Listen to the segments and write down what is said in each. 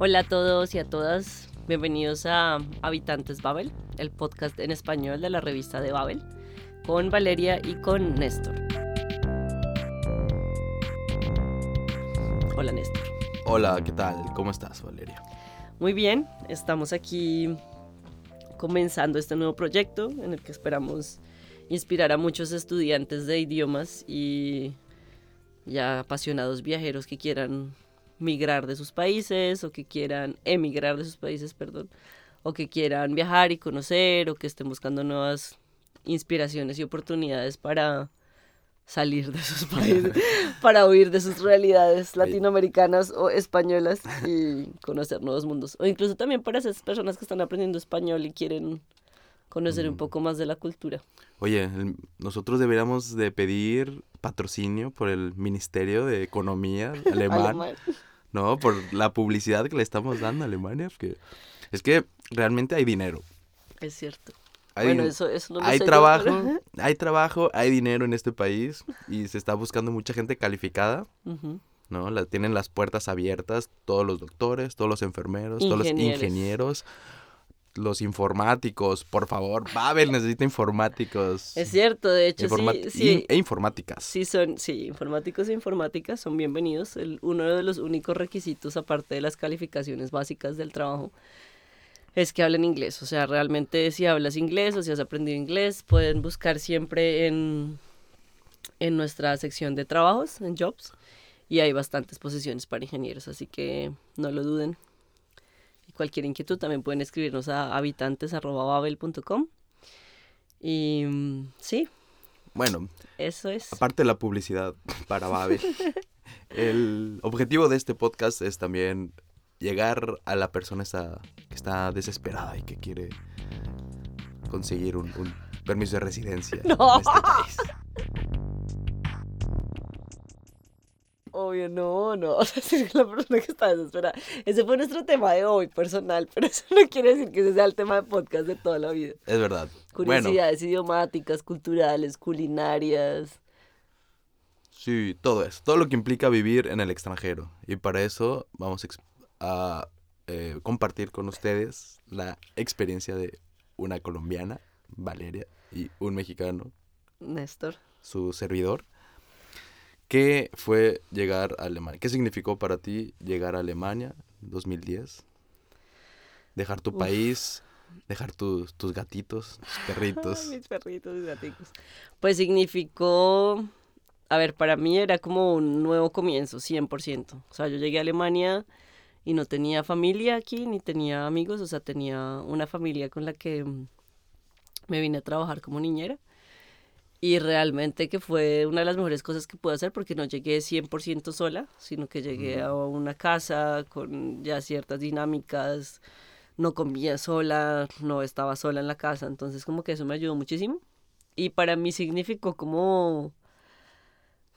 Hola a todos y a todas, bienvenidos a Habitantes Babel, el podcast en español de la revista de Babel, con Valeria y con Néstor. Hola Néstor. Hola, ¿qué tal? ¿Cómo estás, Valeria? Muy bien, estamos aquí comenzando este nuevo proyecto en el que esperamos inspirar a muchos estudiantes de idiomas y ya apasionados viajeros que quieran migrar de sus países o que quieran emigrar de sus países, perdón, o que quieran viajar y conocer o que estén buscando nuevas inspiraciones y oportunidades para salir de sus países, para huir de sus realidades latinoamericanas o españolas y conocer nuevos mundos. O incluso también para esas personas que están aprendiendo español y quieren conocer un Mm. poco más de la cultura. Oye, el- nosotros deberíamos de pedir patrocinio por el Ministerio de Economía alemán, Alemán. ¿no? Por la publicidad que le estamos dando a Alemania, porque es que realmente hay dinero. Es cierto. Hay, bueno, eso, eso no lo hay sé yo, trabajo, pero- hay trabajo, hay dinero en este país y se está buscando mucha gente calificada. ¿no? La, tienen las puertas abiertas todos los doctores, todos los enfermeros, todos los Ingenieros. Los informáticos, por favor, Babel necesita informáticos. Es cierto, de hecho, sí, sí, e informáticas. sí son, sí, informáticos e informáticas son bienvenidos. El, uno de los únicos requisitos, aparte de las calificaciones básicas del trabajo, es que hablen inglés. O sea, realmente si hablas inglés o si has aprendido inglés, pueden buscar siempre en, en nuestra sección de trabajos, en jobs, y hay bastantes posiciones para ingenieros, así que no lo duden. Cualquier inquietud también pueden escribirnos a habitantes.babel.com. Y mm, sí, Bueno, eso es. aparte de la publicidad para Babel, el objetivo de este podcast es también llegar a la persona esa que está desesperada y que quiere conseguir un, un permiso de residencia No. en este país. No, no. O sea, sí, la persona que está desesperada. Ese fue nuestro tema de hoy, personal, pero eso no quiere decir que ese sea el tema de podcast de toda la vida. Es verdad. Bueno, Curiosidades idiomáticas, culturales, culinarias. sí, todo eso. Todo lo que implica vivir en el extranjero. Y para eso vamos a, eh, compartir con ustedes la experiencia de una colombiana, Valeria, y un mexicano, Néstor. su servidor. ¿Qué fue llegar a Alemania? ¿Qué significó para ti llegar a Alemania en 2010? Dejar tu Uf. país, dejar tus, tus gatitos, tus perritos. Mis perritos, mis gaticos. Pues significó, a ver, para mí era como un nuevo comienzo, 100%. O sea, yo llegué a Alemania y no tenía familia aquí, ni tenía amigos, o sea, tenía una familia con la que me vine a trabajar como niñera. Y realmente que fue una de las mejores cosas que pude hacer porque no llegué 100% sola, sino que llegué a una casa con ya ciertas dinámicas, no comía sola, no estaba sola en la casa, entonces como que eso me ayudó muchísimo. Y para mí significó como,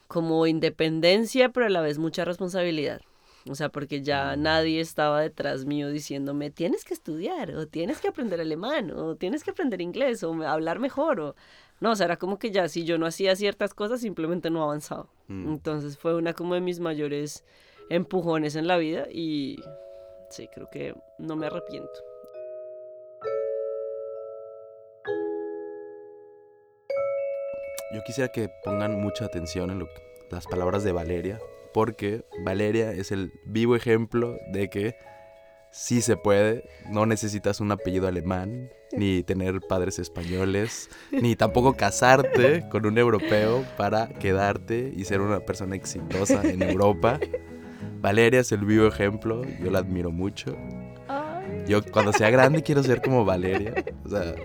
como independencia, pero a la vez mucha responsabilidad. O sea, porque ya nadie estaba detrás mío diciéndome, tienes que estudiar, o tienes que aprender alemán, o tienes que aprender inglés, o hablar mejor, o... No, o sea, era como que ya si yo no hacía ciertas cosas, simplemente no avanzaba. Mm. Entonces fue una como de mis mayores empujones en la vida y sí, creo que no me arrepiento. Yo quisiera que pongan mucha atención en lo que- las palabras de Valeria, porque Valeria es el vivo ejemplo de que sí se puede, no necesitas un apellido alemán, ni tener padres españoles, ni tampoco casarte con un europeo para quedarte y ser una persona exitosa en Europa. Valeria es el vivo ejemplo, yo la admiro mucho. Yo cuando sea grande quiero ser como Valeria. O sea,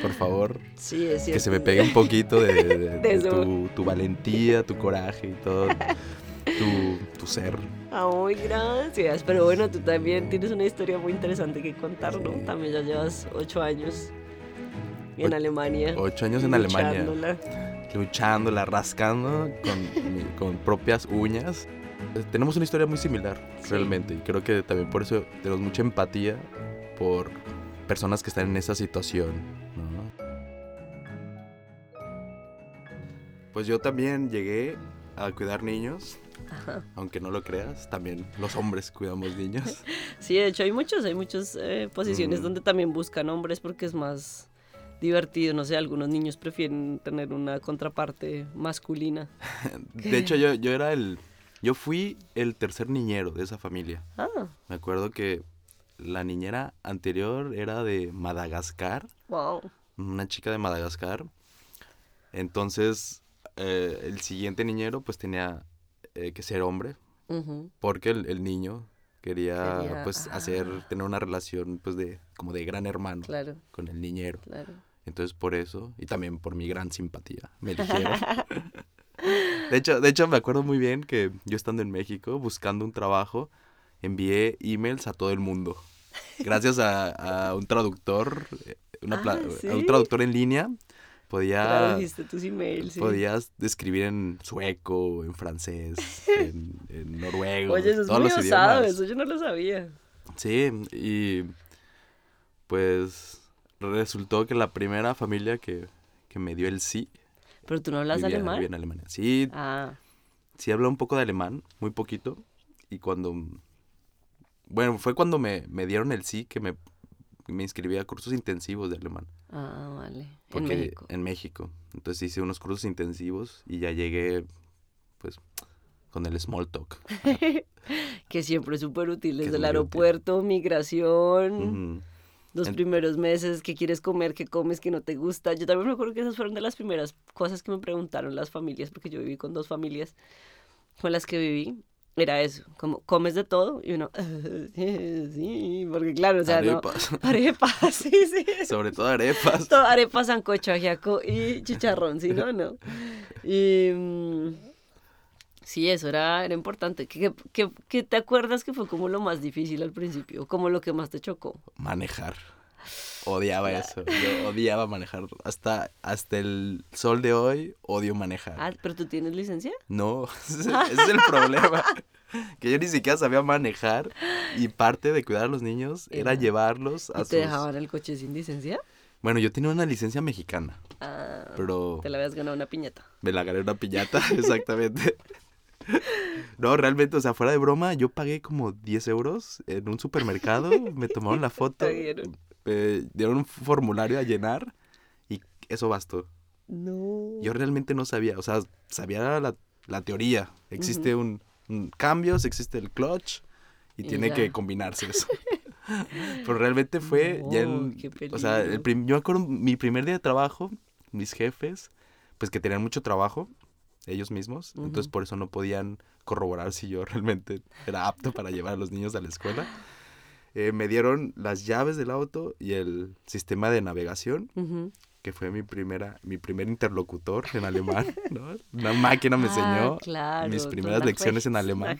por favor, Sí, es cierto. que se me pegue un poquito de, de- de- de eso. tu, tu valentía, tu coraje y todo, tu, tu ser. Ay, gracias. Pero bueno, tú también tienes una historia muy interesante que contar, ¿no? También ya llevas ocho años en Alemania. Ocho años en Alemania, luchándola. luchándola, rascando con, propias uñas. Eh, Tenemos una historia muy similar, Sí. realmente, y creo que también por eso tenemos mucha empatía por personas que están en esa situación, ¿no? Pues yo también llegué a cuidar niños. Aunque no lo creas, también los hombres cuidamos niños. Sí, de hecho hay muchos, hay muchas eh, posiciones Mm. donde también buscan hombres porque es más divertido. No sé, algunos niños prefieren tener una contraparte masculina. De hecho, yo, yo era el... Yo fui el tercer niñero de esa familia. Ah, Me acuerdo que la niñera anterior era de Madagascar, wow. una chica de Madagascar. Entonces, eh, el siguiente niñero pues tenía eh, que ser hombre, Ujú. porque el, el niño quería, pues hacer, tener una relación pues de, como de gran hermano Claro, con el niñero. claro. Entonces por eso, y también por mi gran simpatía, me eligieron. de, hecho, de hecho, me acuerdo muy bien que yo estando en México buscando un trabajo, envié emails a todo el mundo. Gracias a, a un traductor, eh, una Ah, a ¿sí? un traductor en línea, podía, Tradujiste tus emails. sí. podías escribir en sueco, en francés, en, en noruego, Oye, eso es muy osado, eso yo no lo sabía. Sí, y pues resultó que la primera familia que, que me dio el sí Pero tú no hablas vivía, alemán. vivía en Alemania. Sí, Ah, sí hablo un poco de alemán, muy poquito. Y cuando... Bueno, fue cuando me, me dieron el sí que me, me inscribí a cursos intensivos de alemán. ah, vale. Porque en México. En México. Entonces hice unos cursos intensivos y ya llegué, pues, con el small talk. Que siempre es súper útil. Desde el útil. aeropuerto, migración, Ujú. los En- primeros meses, qué quieres comer, qué comes, qué no te gusta. Yo también me acuerdo que esas fueron de las primeras cosas que me preguntaron las familias, porque yo viví con dos familias con las que viví. Era eso, como, ¿comes de todo? Y uno, sí, porque claro, o sea, no. arepas. Arepas, sí, sí. Sobre todo arepas. Todo arepa, sancocho, ajiaco y chicharrón, ¿sí? ¿No? No. Y... mm, sí, eso era, era importante. ¿Qué, qué, qué- qué te acuerdas que fue como lo más difícil al principio? Como lo que más te chocó. manejar. Odiaba eso. Yo odiaba manejar. Hasta, hasta el sol de hoy odio manejar. Ah, ¿pero tú tienes licencia? No, ese ese es el problema. Que yo ni siquiera sabía manejar y parte de cuidar a los niños era Era. llevarlos a ¿Y te sus... dejaban el coche sin licencia? Bueno, yo tenía una licencia mexicana, Ah, pero te la habías ganado una piñata. me la gané una piñata, exactamente. No, realmente, o sea, fuera de broma, yo pagué como 10 euros en un supermercado, me tomaron la foto, Te dieron. un formulario a llenar y eso bastó. No. Yo realmente no sabía, o sea, sabía la, la teoría. Existe un, un cambios, existe el clutch y, Y tiene ya. que combinarse eso. Pero realmente fue ya No, el, qué o sea, el prim- yo me acuerdo mi primer día de trabajo, mis jefes, pues que tenían mucho trabajo ellos mismos, entonces Ujú. por eso no podían corroborar si yo realmente era apto para llevar a los niños a la escuela. Eh, me dieron las llaves del auto y el sistema de navegación que fue mi primera, mi primer interlocutor en alemán, ¿no? Una máquina me enseñó Ah, claro, mis primeras lecciones en alemán.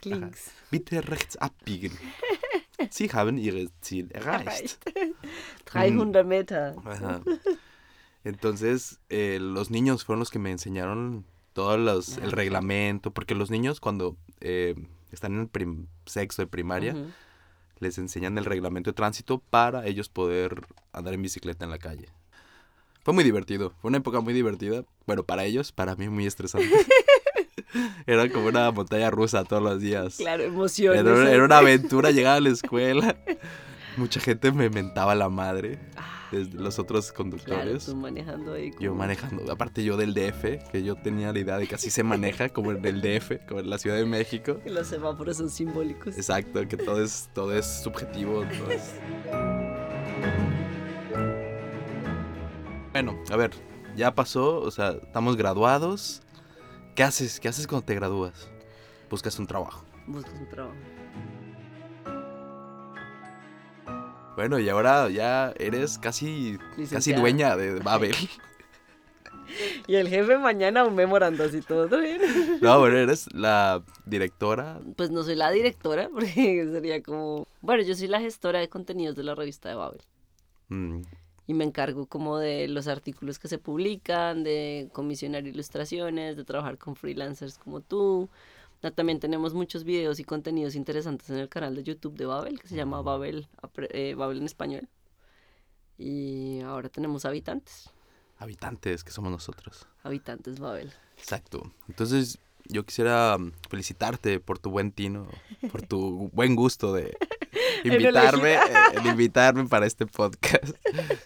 Bitte rechts abbiegen. Sie haben Ihr Ziel erreicht. 300 Meter. Ajá. Entonces, eh, los niños fueron los que me enseñaron todo los, el reglamento, porque los niños cuando eh, están en el sexto de primaria. Les enseñan el reglamento de tránsito para ellos poder andar en bicicleta en la calle. Fue muy divertido, fue una época muy divertida. Bueno, para ellos, para mí muy estresante. Era como una montaña rusa todos los días. Claro, emociones. Era, una- era una aventura llegar a la escuela. Mucha gente me mentaba la madre, desde los otros Claro, conductores. tú manejando ahí. Yo manejando, aparte yo del DF, que yo tenía la idea de que así se maneja, como en el DF, como en la Ciudad de México. Que los semáforos son simbólicos. Exacto, que todo es, todo es subjetivo. todo es- Bueno, a ver, ya pasó, o sea, estamos graduados. ¿Qué haces? ¿Qué haces cuando te gradúas? Buscas un trabajo. Buscas un trabajo. Bueno, y ahora ya eres casi, casi dueña de Babel. Y el jefe mañana un memorando así todo ¿todo bien. No, bueno, eres la directora. Pues no soy la directora, porque sería como... Bueno, yo soy la gestora de contenidos de la revista de Babel. mm, Y me encargo como de los artículos que se publican, de comisionar ilustraciones, de trabajar con freelancers como tú. También tenemos muchos videos y contenidos interesantes en el canal de YouTube de Babel, que se llama Babel, eh, Babel en español. Y ahora tenemos habitantes. habitantes que somos nosotros. Habitantes Babel. Exacto. Entonces, yo quisiera felicitarte por tu buen tino, por tu buen gusto de invitarme, eh, de invitarme para este podcast.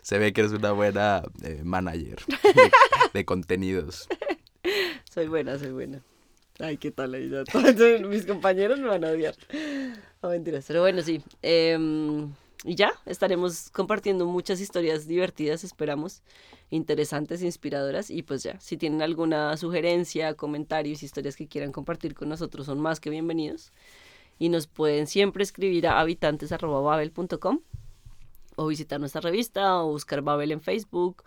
Se ve que eres una buena eh, manager de, de contenidos. Soy buena, soy buena. Ay, qué tal ahí. mis compañeros me van a odiar. No, mentiras. Pero bueno, sí. em, y ya, estaremos compartiendo muchas historias divertidas, esperamos, interesantes, inspiradoras. Y pues ya, si tienen alguna sugerencia, comentarios, historias que quieran compartir con nosotros, son más que bienvenidos. Y nos pueden siempre escribir a habitantes.babel.com o visitar nuestra revista o buscar Babel en Facebook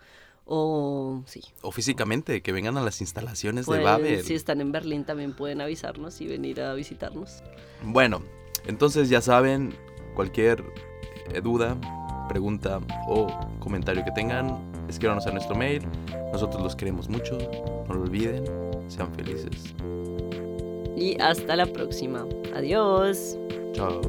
o sí. O físicamente, que vengan a las instalaciones pueden- de Babel. Si están en Berlín también pueden avisarnos y venir a visitarnos. Bueno, entonces ya saben, cualquier eh, duda, pregunta o comentario que tengan, escríbanos a nuestro mail. Nosotros los queremos mucho, no lo olviden, sean felices. Y hasta la próxima. Adiós. Chao.